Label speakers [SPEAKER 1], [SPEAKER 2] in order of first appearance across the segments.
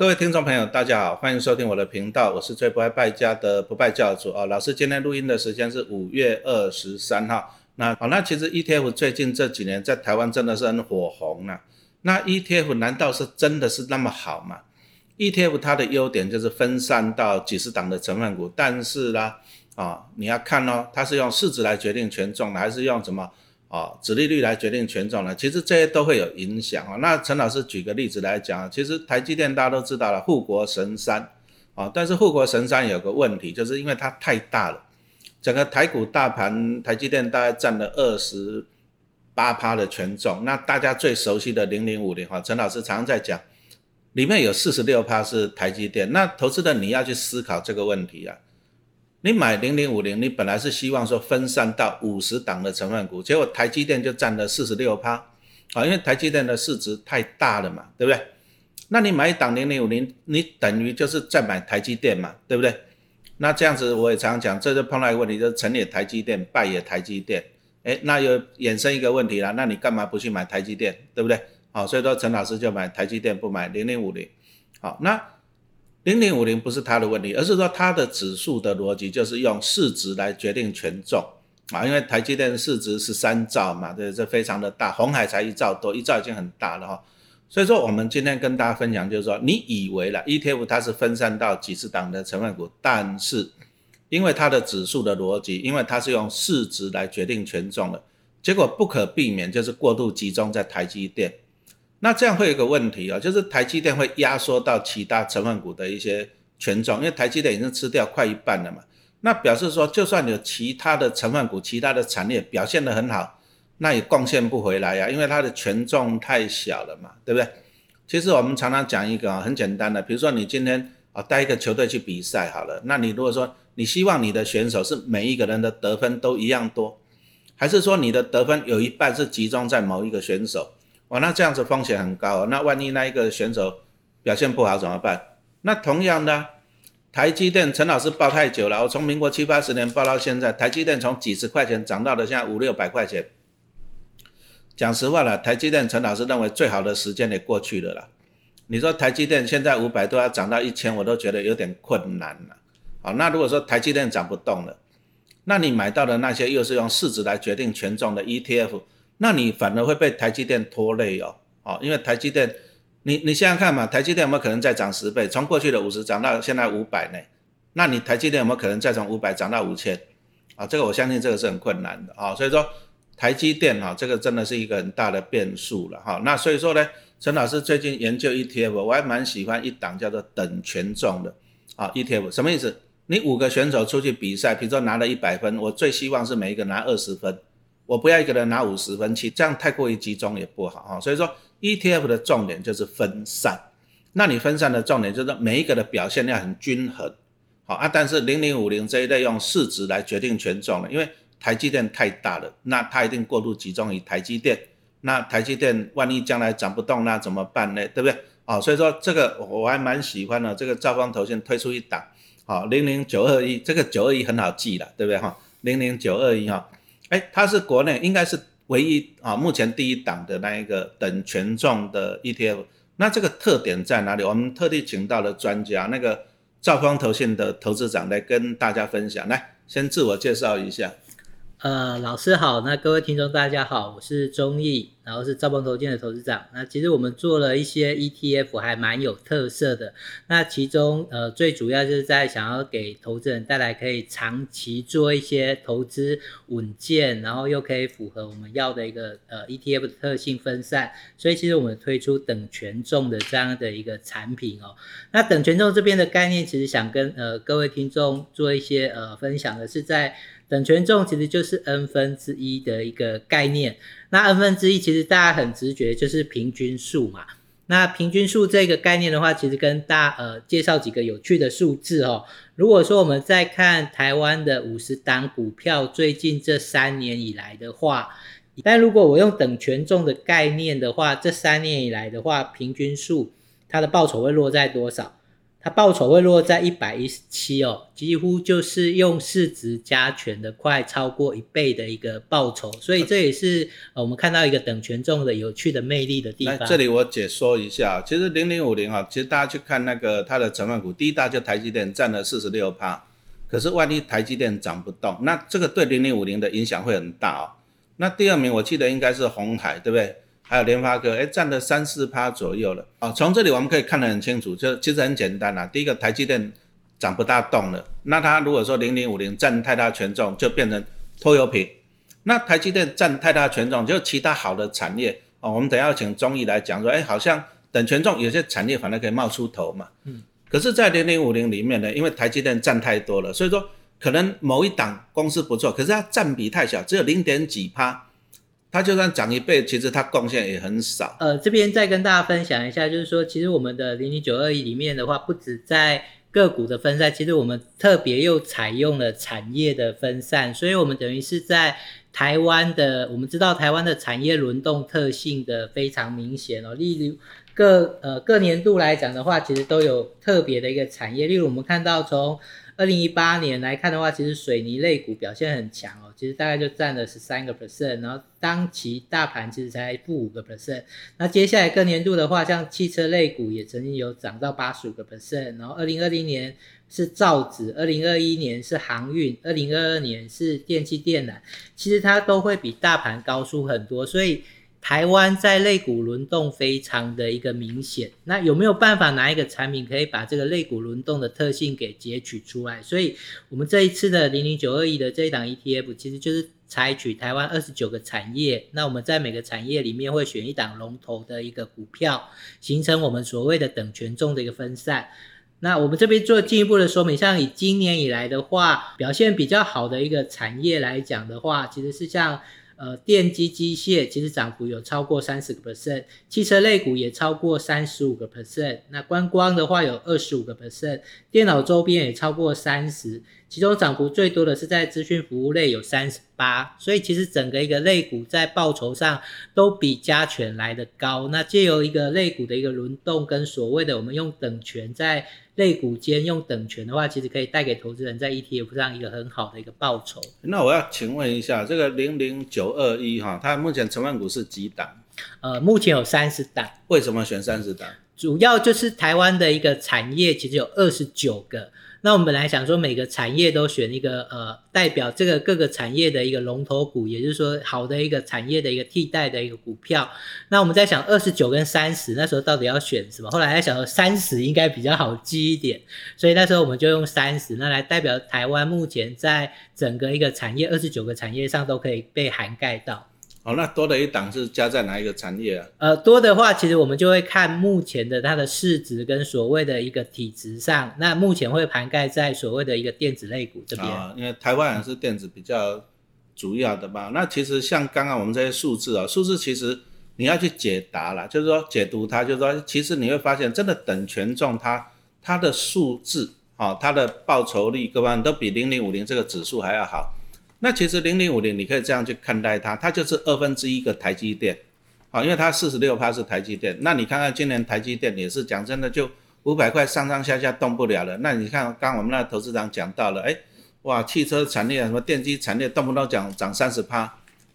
[SPEAKER 1] 各位听众朋友，大家好，欢迎收听我的频道，我是最不爱败家的不败教主啊。老师今天录音的时间是五月二十三号。那好，那其实 ETF 最近这几年在台湾真的是很火红啊。那 ETF 难道是真的是那么好吗？ETF 它的优点就是分散到几十档的成分股，但是呢，啊，你要看哦，它是用市值来决定权重的，还是用什么？啊，指利率来决定权重呢？其实这些都会有影响啊。那陈老师举个例子来讲，其实台积电大家都知道了，护国神山啊。但是护国神山有个问题，就是因为它太大了，整个台股大盘，台积电大概占了二十八趴的权重。那大家最熟悉的零零五零哈，陈老师常常在讲，里面有四十六趴是台积电。那投资的你要去思考这个问题啊。你买零零五零，你本来是希望说分散到五十档的成分股，结果台积电就占了四十六趴，啊，因为台积电的市值太大了嘛，对不对？那你买一档零零五零，你等于就是在买台积电嘛，对不对？那这样子我也常常讲，这就碰到一个问题，就是成也台积电，败也台积电，哎，那又衍生一个问题了，那你干嘛不去买台积电，对不对？好，所以说陈老师就买台积电，不买零零五零，好，那。零零五零不是它的问题，而是说它的指数的逻辑就是用市值来决定权重啊，因为台积电的市值是三兆嘛，这，这非常的大，红海才一兆多，一兆已经很大了哈。所以说我们今天跟大家分享就是说，你以为了 ETF 它是分散到几十档的成分股，但是因为它的指数的逻辑，因为它是用市值来决定权重的，结果不可避免就是过度集中在台积电。那这样会有一个问题啊，就是台积电会压缩到其他成分股的一些权重，因为台积电已经吃掉快一半了嘛。那表示说，就算有其他的成分股、其他的产业表现得很好，那也贡献不回来呀，因为它的权重太小了嘛，对不对？其实我们常常讲一个啊，很简单的，比如说你今天啊带一个球队去比赛好了，那你如果说你希望你的选手是每一个人的得分都一样多，还是说你的得分有一半是集中在某一个选手？哇，那这样子风险很高。那万一那一个选手表现不好怎么办？那同样的，台积电陈老师报太久了，我从民国七八十年报到现在，台积电从几十块钱涨到了现在五六百块钱。讲实话了，台积电陈老师认为最好的时间也过去了啦。你说台积电现在五百多要涨到一千，我都觉得有点困难了。好，那如果说台积电涨不动了，那你买到的那些又是用市值来决定权重的 ETF。那你反而会被台积电拖累哦，哦，因为台积电，你你想想看嘛，台积电有没有可能再涨十倍，从过去的五十涨到现在五百呢？那你台积电有没有可能再从五百涨到五千？啊，这个我相信这个是很困难的啊，所以说台积电哈，这个真的是一个很大的变数了哈。那所以说呢，陈老师最近研究 ETF，我还蛮喜欢一档叫做等权重的啊 ETF，什么意思？你五个选手出去比赛，比如说拿了一百分，我最希望是每一个拿二十分。我不要一个人拿五十分去，这样太过于集中也不好哈。所以说 ETF 的重点就是分散，那你分散的重点就是每一个的表现要很均衡，好啊。但是零零五零这一类用市值来决定权重了，因为台积电太大了，那它一定过度集中于台积电。那台积电万一将来涨不动，那怎么办呢？对不对？啊，所以说这个我还蛮喜欢的。这个兆丰投信推出一档，好零零九二一，这个九二一很好记了，对不对哈？零零九二一哈。哎，它是国内应该是唯一啊，目前第一档的那一个等权重的 ETF。那这个特点在哪里？我们特地请到了专家，那个兆丰投信的投资长来跟大家分享。来，先自我介绍一下。
[SPEAKER 2] 呃，老师好，那各位听众大家好，我是钟毅，然后是兆丰投建的投资长。那其实我们做了一些 ETF，还蛮有特色的。那其中呃最主要就是在想要给投资人带来可以长期做一些投资稳健，然后又可以符合我们要的一个呃 ETF 的特性分散。所以其实我们推出等权重的这样的一个产品哦。那等权重这边的概念，其实想跟呃各位听众做一些呃分享的是在。等权重其实就是 n 分之一的一个概念。那 n 分之一其实大家很直觉就是平均数嘛。那平均数这个概念的话，其实跟大呃介绍几个有趣的数字哦。如果说我们在看台湾的五十档股票最近这三年以来的话，但如果我用等权重的概念的话，这三年以来的话，平均数它的报酬会落在多少？它报酬会落在一百一十七哦，几乎就是用市值加权的快超过一倍的一个报酬，所以这也是呃我们看到一个等权重的有趣的魅力的地方。
[SPEAKER 1] 这里我解说一下，其实零零五零啊，其实大家去看那个它的成分股，第一大就台积电占了四十六趴，可是万一台积电涨不动，那这个对零零五零的影响会很大哦。那第二名我记得应该是红海，对不对？还有联发科，哎，占了三四趴左右了啊。从这里我们可以看得很清楚，就其实很简单啦。第一个，台积电涨不大动了，那它如果说零零五零占太大权重，就变成拖油瓶。那台积电占太大权重，就其他好的产业哦。我们等下要请中医来讲说，哎，好像等权重有些产业反而可以冒出头嘛。嗯。可是，在零零五零里面呢，因为台积电占太多了，所以说可能某一档公司不错，可是它占比太小，只有零点几趴。它就算涨一倍，其实它贡献也很少。
[SPEAKER 2] 呃，这边再跟大家分享一下，就是说，其实我们的零零九二一里面的话，不止在个股的分散，其实我们特别又采用了产业的分散，所以我们等于是在台湾的，我们知道台湾的产业轮动特性的非常明显哦。例如各呃各年度来讲的话，其实都有特别的一个产业，例如我们看到从。二零一八年来看的话，其实水泥类股表现很强哦，其实大概就占了十三个 percent，然后当期大盘其实才负五个 percent。那接下来各年度的话，像汽车类股也曾经有涨到八十五个 percent，然后二零二零年是造纸，二零二一年是航运，二零二二年是电气电缆，其实它都会比大盘高出很多，所以。台湾在类股轮动非常的一个明显，那有没有办法拿一个产品可以把这个类股轮动的特性给截取出来？所以，我们这一次的零零九二一的这一档 ETF，其实就是采取台湾二十九个产业，那我们在每个产业里面会选一档龙头的一个股票，形成我们所谓的等权重的一个分散。那我们这边做进一步的说明，像以今年以来的话，表现比较好的一个产业来讲的话，其实是像。呃，电机机械其实涨幅有超过三十个 percent，汽车类股也超过三十五个 percent，那观光的话有二十五个 percent，电脑周边也超过三十，其中涨幅最多的是在资讯服务类有三十八，所以其实整个一个类股在报酬上都比加权来的高。那借由一个类股的一个轮动跟所谓的我们用等权在。类股间用等权的话，其实可以带给投资人在 ETF 上一个很好的一个报酬。
[SPEAKER 1] 那我要请问一下，这个零零九二一哈，它目前成分股是几档？
[SPEAKER 2] 呃，目前有三十档。
[SPEAKER 1] 为什么选三十档？
[SPEAKER 2] 主要就是台湾的一个产业其实有二十九个。那我们本来想说每个产业都选一个呃代表这个各个产业的一个龙头股，也就是说好的一个产业的一个替代的一个股票。那我们在想二十九跟三十那时候到底要选什么？后来在想三十应该比较好记一点，所以那时候我们就用三十，那来代表台湾目前在整个一个产业二十九个产业上都可以被涵盖到。
[SPEAKER 1] 哦，那多的一档是加在哪一个产业啊？
[SPEAKER 2] 呃，多的话，其实我们就会看目前的它的市值跟所谓的一个体值上，那目前会涵盖在所谓的一个电子类股这边。啊，
[SPEAKER 1] 因为台湾也是电子比较主要的嘛。那其实像刚刚我们这些数字啊，数字其实你要去解答了，就是说解读它，就是说其实你会发现，真的等权重它它的数字啊，它的报酬率各方面都比零零五零这个指数还要好。那其实零零五零你可以这样去看待它，它就是二分之一个台积电，好，因为它四十六趴是台积电。那你看看今年台积电也是讲真的就五百块上上下下动不了了。那你看刚我们那投资长讲到了，哎，哇，汽车产业什么电机产业动不动讲涨三十趴，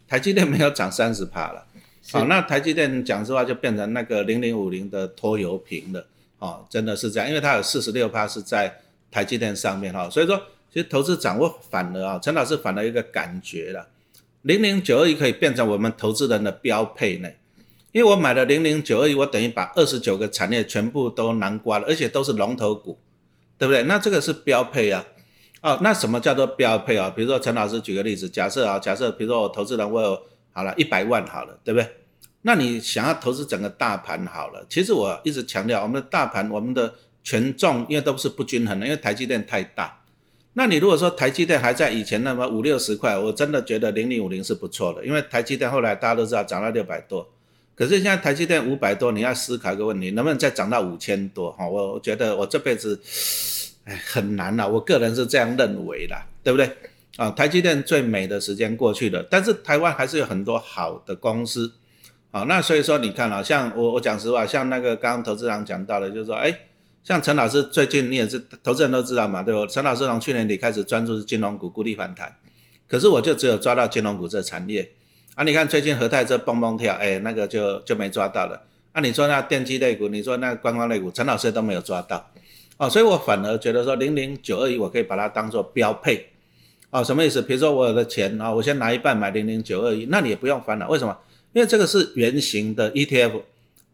[SPEAKER 1] 台积电没有涨三十趴了，好，那台积电讲实话就变成那个零零五零的拖油瓶了，哦，真的是这样，因为它有四十六趴是在台积电上面哈，所以说。其实投资掌握反了啊，陈老师反了一个感觉了，零零九二一可以变成我们投资人的标配呢，因为我买了零零九二一，我等于把二十九个产业全部都囊括了，而且都是龙头股，对不对？那这个是标配啊，哦，那什么叫做标配啊？比如说陈老师举个例子，假设啊，假设比如说我投资人我有好了一百万好了，对不对？那你想要投资整个大盘好了，其实我一直强调，我们的大盘我们的权重因为都是不均衡的，因为台积电太大。那你如果说台积电还在以前那么五六十块，我真的觉得零零五零是不错的，因为台积电后来大家都知道涨到六百多，可是现在台积电五百多，你要思考一个问题，能不能再涨到五千多？哈，我我觉得我这辈子，哎，很难了，我个人是这样认为的，对不对？啊，台积电最美的时间过去了，但是台湾还是有很多好的公司，啊，那所以说你看啊，像我我讲实话，像那个刚刚投资人讲到的，就是说，哎。像陈老师最近你也是投资人都知道嘛，对不？陈老师从去年底开始专注是金融股，孤立反弹，可是我就只有抓到金融股这产业啊。你看最近和泰这蹦蹦跳，哎，那个就就没抓到了。啊，你说那电机类股，你说那观光类股，陈老师都没有抓到哦，所以我反而觉得说零零九二一我可以把它当做标配哦，什么意思？比如说我的钱啊，我先拿一半买零零九二一，那你也不用烦恼，为什么？因为这个是圆形的 ETF，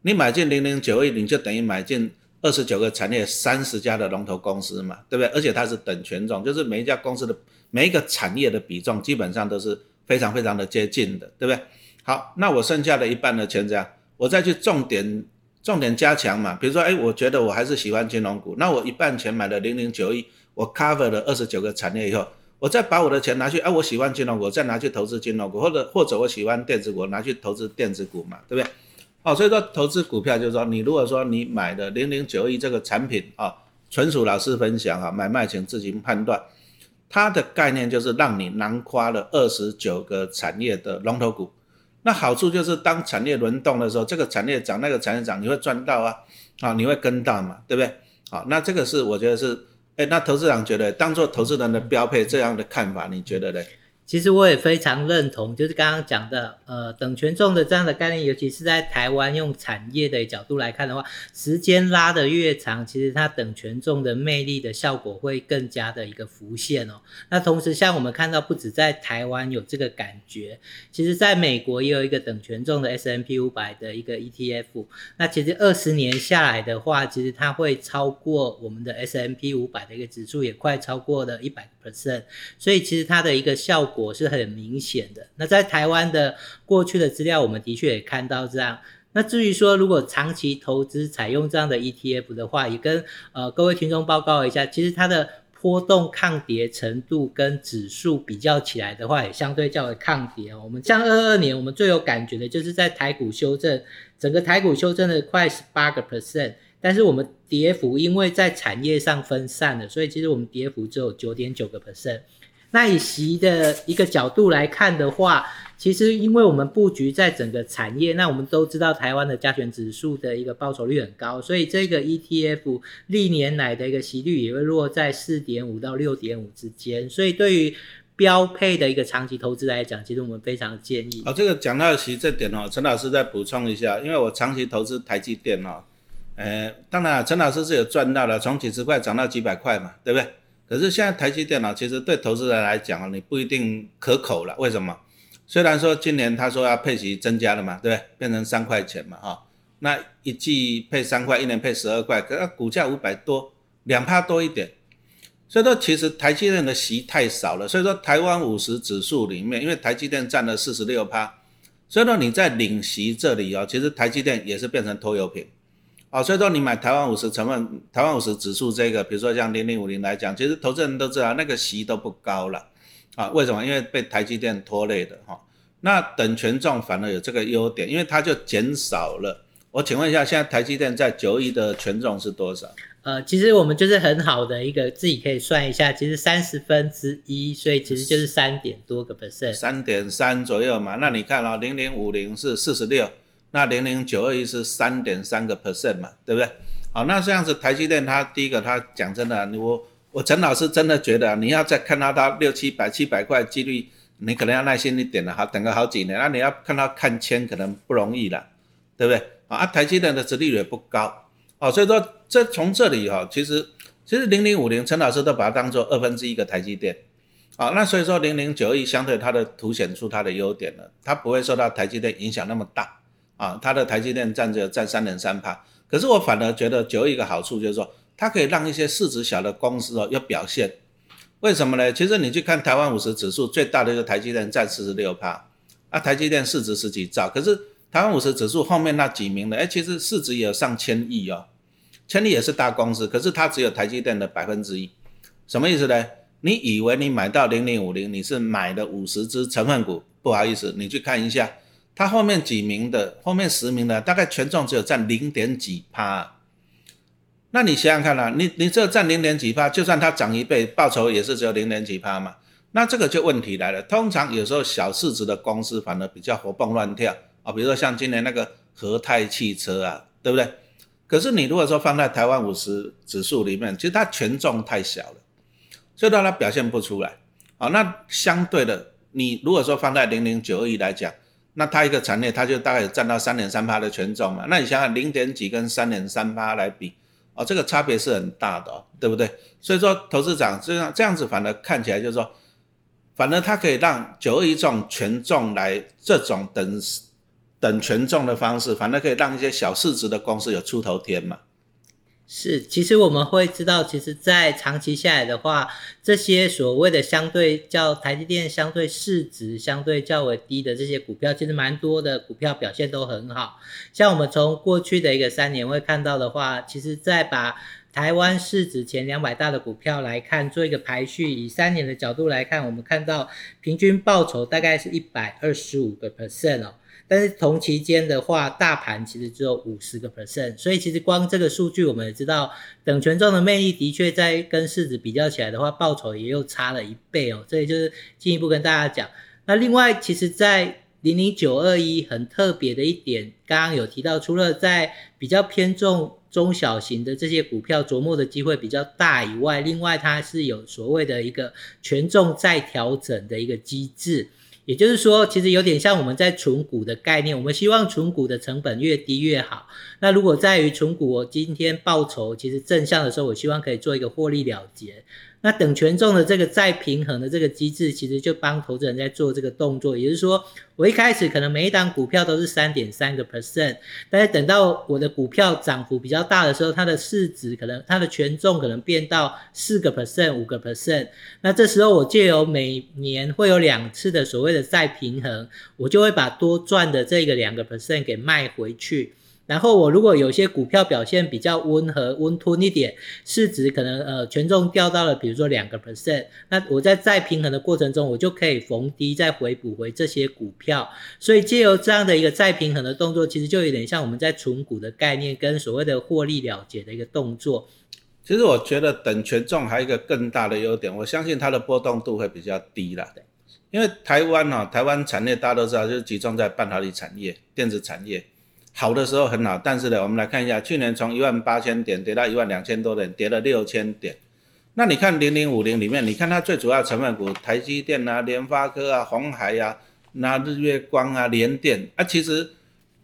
[SPEAKER 1] 你买进零零九二一，你就等于买进二十九个产业三十家的龙头公司嘛，对不对？而且它是等权重，就是每一家公司的每一个产业的比重基本上都是非常非常的接近的，对不对？好，那我剩下的一半的钱这样，我再去重点重点加强嘛，比如说，哎，我觉得我还是喜欢金融股，那我一半钱买了零零九一，我 cover 了二十九个产业以后。我再把我的钱拿去，哎，我喜欢金融股，再拿去投资金融股，或者或者我喜欢电子股，拿去投资电子股嘛，对不对？哦，所以说投资股票就是说，你如果说你买的零零九一这个产品啊，纯属老师分享啊，买卖请自行判断。它的概念就是让你囊括了二十九个产业的龙头股，那好处就是当产业轮动的时候，这个产业涨，那个产业涨，你会赚到啊，啊，你会跟到嘛，对不对？好，那这个是我觉得是。哎，那投资长觉得当做投资人的标配这样的看法，你觉得呢？
[SPEAKER 2] 其实我也非常认同，就是刚刚讲的，呃，等权重的这样的概念，尤其是在台湾用产业的角度来看的话，时间拉得越长，其实它等权重的魅力的效果会更加的一个浮现哦。那同时，像我们看到，不止在台湾有这个感觉，其实在美国也有一个等权重的 S M P 五百的一个 E T F。那其实二十年下来的话，其实它会超过我们的 S M P 五百的一个指数，也快超过了一百个 percent。所以其实它的一个效果。我是很明显的。那在台湾的过去的资料，我们的确也看到这样。那至于说，如果长期投资采用这样的 ETF 的话，也跟呃各位听众报告一下，其实它的波动抗跌程度跟指数比较起来的话，也相对较为抗跌。我们像二二年，我们最有感觉的就是在台股修正，整个台股修正了快十八个 percent，但是我们跌幅因为在产业上分散了，所以其实我们跌幅只有九点九个 percent。那以习的一个角度来看的话，其实因为我们布局在整个产业，那我们都知道台湾的加权指数的一个报酬率很高，所以这个 ETF 历年来的一个息率也会落在四点五到六点五之间，所以对于标配的一个长期投资来讲，其实我们非常建议。
[SPEAKER 1] 哦，这个讲到息这点哦，陈老师再补充一下，因为我长期投资台积电哦，呃，当然陈老师是有赚到了，从几十块涨到几百块嘛，对不对？可是现在台积电脑其实对投资人来讲啊，你不一定可口了。为什么？虽然说今年他说要配息增加了嘛，对不对？变成三块钱嘛，哈，那一季配三块，一年配十二块，可是股价五百多，两趴多一点。所以说其实台积电的息太少了。所以说台湾五十指数里面，因为台积电占了四十六趴，所以说你在领息这里哦，其实台积电也是变成拖油瓶。哦，所以说你买台湾五十成分，台湾五十指数这个，比如说像零零五零来讲，其实投资人都知道那个息都不高了，啊，为什么？因为被台积电拖累的哈。那等权重反而有这个优点，因为它就减少了。我请问一下，现在台积电在九亿的权重是多少？
[SPEAKER 2] 呃，其实我们就是很好的一个自己可以算一下，其实三十分之一，所以其实就是三点多个 percent，
[SPEAKER 1] 三点三左右嘛。那你看哦，零零五零是四十六。那零零九二一是三点三个 percent 嘛，对不对？好，那这样子台积电它第一个它讲真的，我我陈老师真的觉得你要再看到它六七百七百块几率，你可能要耐心一点了，哈，等个好几年。那你要看到看千可能不容易了，对不对？啊，台积电的殖利率也不高，哦，所以说这从这里哈，其实其实零零五零陈老师都把它当做二分之一个台积电，好，那所以说零零九二一相对它的凸显出它的优点了，它不会受到台积电影响那么大。啊，它的台积电占着占三点三帕，可是我反而觉得有一个好处就是说，它可以让一些市值小的公司哦有表现。为什么呢？其实你去看台湾五十指数最大的一个台积电占四十六帕，啊，台积电市值十几兆，可是台湾五十指数后面那几名的，哎，其实市值也有上千亿哦，千亿也是大公司，可是它只有台积电的百分之一，什么意思呢？你以为你买到零零五零，你是买的五十只成分股，不好意思，你去看一下。它后面几名的，后面十名的，大概权重只有占零点几趴。那你想想看啦，你你这占零点几趴，就算它涨一倍，报酬也是只有零点几趴嘛。那这个就问题来了。通常有时候小市值的公司反而比较活蹦乱跳啊，比如说像今年那个和泰汽车啊，对不对？可是你如果说放在台湾五十指数里面，其实它权重太小了，所以让它表现不出来。好，那相对的，你如果说放在零零九二一来讲，那它一个产业它就大概占到三点三趴的权重嘛。那你想想零点几跟三点三趴来比，哦，这个差别是很大的，对不对？所以说，投资长这样这样子，反而看起来就是说，反而它可以让九二一这种权重来这种等。等权重的方式，反而可以让一些小市值的公司有出头天嘛？
[SPEAKER 2] 是，其实我们会知道，其实，在长期下来的话，这些所谓的相对较台积电相对市值相对较为低的这些股票，其实蛮多的股票表现都很好。像我们从过去的一个三年会看到的话，其实，在把台湾市值前两百大的股票来看，做一个排序，以三年的角度来看，我们看到平均报酬大概是一百二十五个 percent 哦。但是同期间的话，大盘其实只有五十个 percent，所以其实光这个数据，我们也知道等权重的魅力的确在跟市值比较起来的话，报酬也又差了一倍哦。这也就是进一步跟大家讲。那另外，其实，在零零九二一很特别的一点，刚刚有提到，除了在比较偏重中小型的这些股票琢磨的机会比较大以外，另外它是有所谓的一个权重再调整的一个机制。也就是说，其实有点像我们在存股的概念，我们希望存股的成本越低越好。那如果在于存股，我今天报酬其实正向的时候，我希望可以做一个获利了结。那等权重的这个再平衡的这个机制，其实就帮投资人在做这个动作。也就是说，我一开始可能每一档股票都是三点三个 percent，但是等到我的股票涨幅比较大的时候，它的市值可能它的权重可能变到四个 percent、五个 percent。那这时候我借由每年会有两次的所谓的再平衡，我就会把多赚的这个两个 percent 给卖回去。然后我如果有些股票表现比较温和、温吞一点，市值可能呃权重掉到了，比如说两个 percent，那我在再平衡的过程中，我就可以逢低再回补回这些股票。所以借由这样的一个再平衡的动作，其实就有点像我们在存股的概念，跟所谓的获利了结的一个动作。
[SPEAKER 1] 其实我觉得等权重还有一个更大的优点，我相信它的波动度会比较低啦。因为台湾哦，台湾产业大家都知道，就是集中在半导体产业、电子产业。好的时候很好，但是呢，我们来看一下，去年从一万八千点跌到一万两千多点，跌了六千点。那你看零零五零里面，你看它最主要成分股，台积电啊、联发科啊、红海呀、那日月光啊、联电啊，其实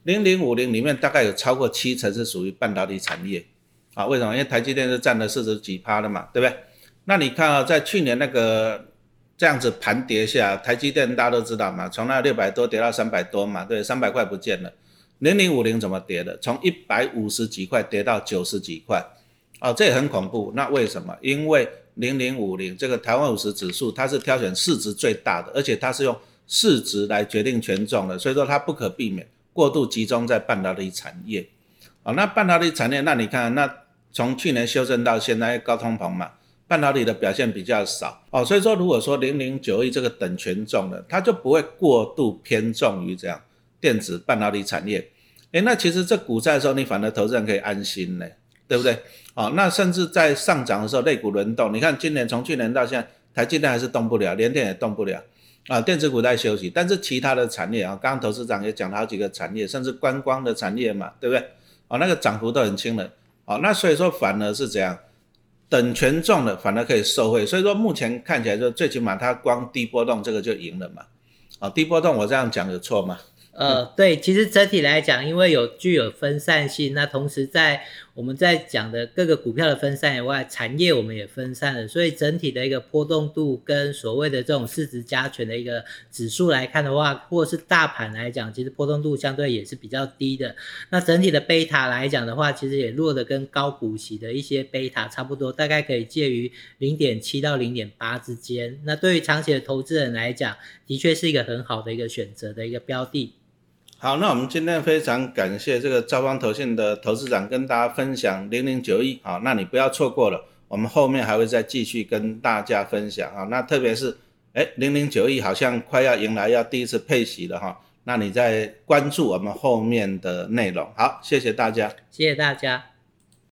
[SPEAKER 1] 零零五零里面大概有超过七成是属于半导体产业啊。为什么？因为台积电是占了四十几趴的嘛，对不对？那你看啊，在去年那个这样子盘跌下，台积电大家都知道嘛，从那六百多跌到三百多嘛，对，三百块不见了。零零五零怎么跌的？从一百五十几块跌到九十几块，哦，这也很恐怖。那为什么？因为零零五零这个台湾五十指数，它是挑选市值最大的，而且它是用市值来决定权重的，所以说它不可避免过度集中在半导体产业。哦，那半导体产业，那你看，那从去年修正到现在高通膨嘛，半导体的表现比较少。哦，所以说如果说零零九亿这个等权重的，它就不会过度偏重于这样。电子半导体产业，哎，那其实这股债的时候，你反而投资人可以安心呢，对不对？哦，那甚至在上涨的时候，类股轮动，你看今年从去年到现在，台积电还是动不了，联电也动不了，啊，电子股在休息，但是其他的产业啊，刚刚投资长也讲了好几个产业，甚至观光的产业嘛，对不对？哦，那个涨幅都很轻的，哦，那所以说反而是这样，等权重的反而可以受惠，所以说目前看起来就最起码它光低波动这个就赢了嘛，啊，低波动我这样讲有错吗？
[SPEAKER 2] 呃，对，其实整体来讲，因为有具有分散性，那同时在我们在讲的各个股票的分散以外，产业我们也分散了，所以整体的一个波动度跟所谓的这种市值加权的一个指数来看的话，或是大盘来讲，其实波动度相对也是比较低的。那整体的贝塔来讲的话，其实也落得跟高股息的一些贝塔差不多，大概可以介于零点七到零点八之间。那对于长期的投资人来讲，的确是一个很好的一个选择的一个标的。
[SPEAKER 1] 好，那我们今天非常感谢这个招方投信的投资长跟大家分享零零九一，好，那你不要错过了，我们后面还会再继续跟大家分享。啊，那特别是，哎，零零九一好像快要迎来要第一次配息了哈，那你再关注我们后面的内容，好，谢谢大家，
[SPEAKER 2] 谢谢大家。